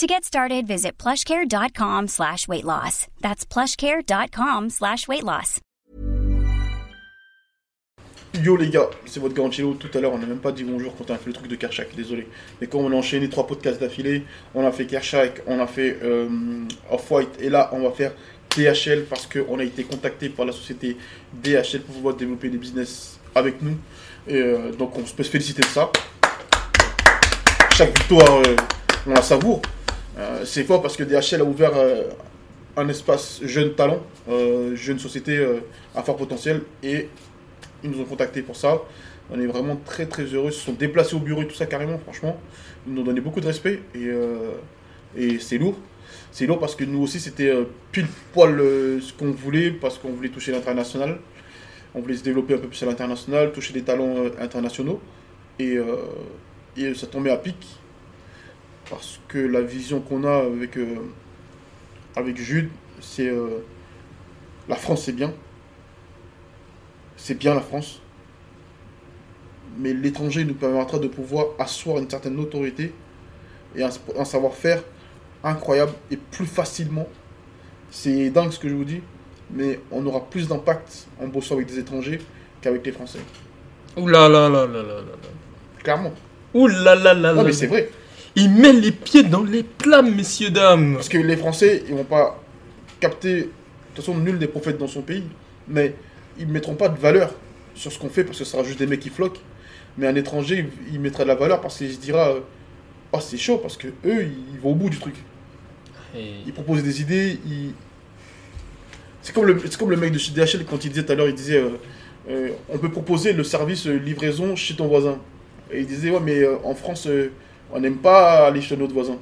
To get started, visit plushcare.com slash weight loss. That's plushcare.com slash weight loss. Yo les gars, c'est votre Garancello. Tout à l'heure, on n'a même pas dit bonjour quand on a fait le truc de Kershak, désolé. Mais quand on a enchaîné trois podcasts d'affilée, on a fait Kershak, on a fait euh, Off-White, et là, on va faire DHL parce qu'on a été contacté par la société DHL pour pouvoir développer des business avec nous. Et euh, donc, on peut se féliciter de ça. Chaque victoire, euh, on la savoure. Euh, c'est fort parce que DHL a ouvert euh, un espace jeune talent, euh, jeune société à fort potentiel et ils nous ont contactés pour ça. On est vraiment très très heureux. Ils se sont déplacés au bureau et tout ça carrément, franchement. Ils nous ont donné beaucoup de respect et, c'est lourd. C'est lourd parce que nous aussi c'était pile poil ce qu'on voulait parce qu'on voulait toucher l'international. On voulait se développer un peu plus à l'international, toucher des talents internationaux. Et ça tombait à pic parce que la vision qu'on a avec, euh, avec Jude, c'est euh, la France c'est bien. C'est bien la France. Mais l'étranger nous permettra de pouvoir asseoir une certaine autorité et un, un savoir-faire incroyable et plus facilement. C'est dingue ce que je vous dis, mais on aura plus d'impact en bossant avec des étrangers qu'avec les Français. Ouh là là là là là là là. Clairement. Ouh là là là Non, mais là. c'est vrai. Il met les pieds dans les plats, messieurs, dames. Parce que les Français, ils vont pas capter. De toute façon, nul n'est prophète dans son pays. Mais ils ne mettront pas de valeur sur ce qu'on fait parce que ce sera juste des mecs qui floquent. Mais un étranger, il, mettra de la valeur parce qu'il se dira Oh, c'est chaud parce que eux, ils vont au bout du truc. Et- Ils proposent des idées. Ils... C'est comme, le- c'est comme le mec de chez DHL quand il disait tout à l'heure il disait euh, euh, On peut proposer le service euh, livraison chez ton voisin. Et il disait Ouais, mais euh, en France, euh, on n'aime pas aller chez notre voisin.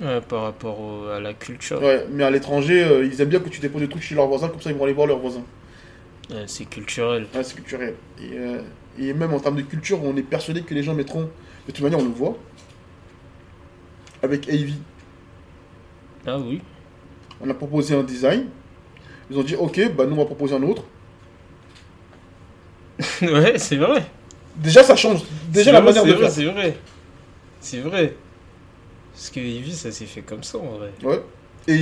Ouais, par rapport au- à la culture. Ouais, mais à l'étranger, euh, ils aiment bien que tu déposes des trucs chez leurs voisins, comme ça ils vont aller voir leurs voisins. Ouais, c'est culturel. Ouais, c'est culturel. Et, euh, et même en termes de culture, on est persuadé que les gens mettront. De toute manière, on le voit. Avec Avy, Ah oui. on a proposé un design. Ils ont dit Ok, bah nous on va proposer un autre. ouais, c'est vrai. Déjà, ça change. Déjà la vrai, manière de vrai, faire. C'est vrai. C'est vrai. Parce que Eevee, ça s'est fait comme ça en vrai. Ouais. Et,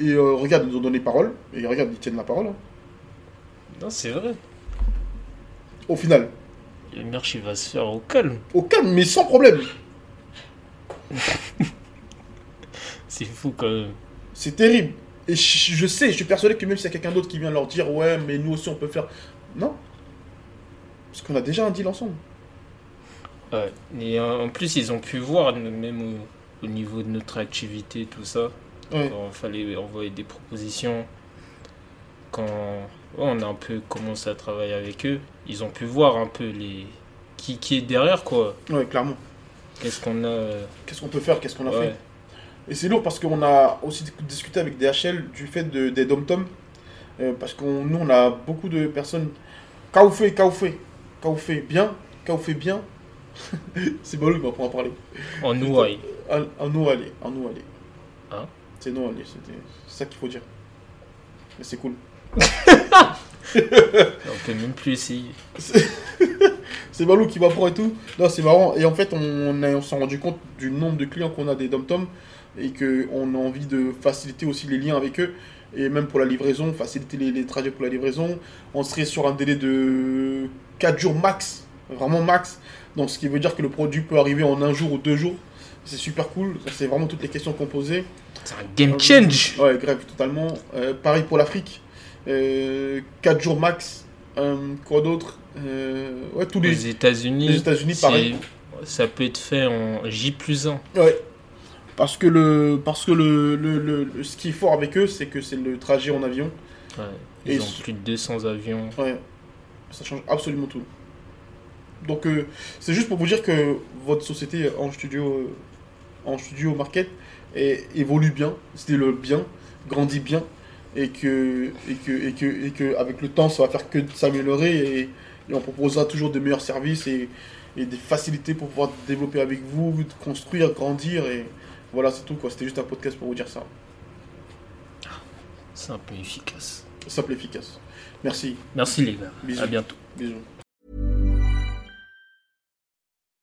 et, euh, regarde, ils nous ont donné parole. Et regarde, ils tiennent la parole. hein. Non, c'est vrai. Au final. Le merch, il va se faire au calme. Au calme, mais sans problème. C'est fou quand même. C'est terrible. Et je, je sais, je suis persuadé que même s'il y a quelqu'un d'autre qui vient leur dire ouais, mais nous aussi on peut faire. Non. Parce qu'on a déjà un deal ensemble. Ouais. Et en plus, ils ont pu voir, même au, au niveau de notre activité, tout ça, Ouais. quand il fallait envoyer des propositions, quand on a un peu commencé à travailler avec eux, ils ont pu voir un peu les qui, qui est derrière, quoi. Ouais, clairement. Qu'est-ce qu'on a. euh, Qu'est-ce qu'on peut faire Qu'est-ce qu'on a ouais. fait Et c'est lourd parce qu'on a aussi discuté avec DHL du fait de, des dom-tom. Euh, parce que nous, on a beaucoup de personnes. Kaoufé, Kaoufé. Kaoufé bien. Kaoufé bien. c'est Balou qui va pouvoir en parler. En nous aller. Un nous aller. Hein C'est c'était- C'est ça qu'il faut dire. Mais c'est cool. On peut même plus essayer. C'est Balou qui va prendre et tout. Non, c'est marrant. Et en fait, on s'est rendu compte du nombre de clients qu'on a des dom-tom et qu'on a envie de faciliter aussi les liens avec eux. Et même pour la livraison, faciliter les, les trajets pour la livraison. On serait sur un délai de 4 jours max. Vraiment max. Donc, ce qui veut dire que le produit peut arriver en un jour ou deux jours. C'est super cool. C'est vraiment toutes les questions qu'on posait. C'est un game change. Ouais, grève totalement. Euh, pareil pour l'Afrique. 4 jours max. Euh, quoi d'autre? Euh, Ouais, tous Aux les, États-Unis, les États-Unis, pareil. ça peut être fait en J plus 1. Ouais. Parce que, le, parce que le, le, le- le- ce qui est fort avec eux, c'est que c'est le trajet en avion. Ouais. Et Ils ont plus de 200 avions. Ouais. Ça change absolument tout. Donc, euh, c'est juste pour vous dire que votre société en studio, euh, en studio market évolue bien, c'est le bien, grandit bien. et que, et que, et que, et que avec le temps, ça va faire que s'améliorer et, et on proposera toujours de meilleurs services et, et des facilités pour pouvoir développer avec vous, construire, grandir et voilà, c'est tout quoi. C'était juste un podcast pour vous dire ça. Simple et efficace. Simple et efficace. Merci. Merci les gars. Bisous. À bientôt. Bisous.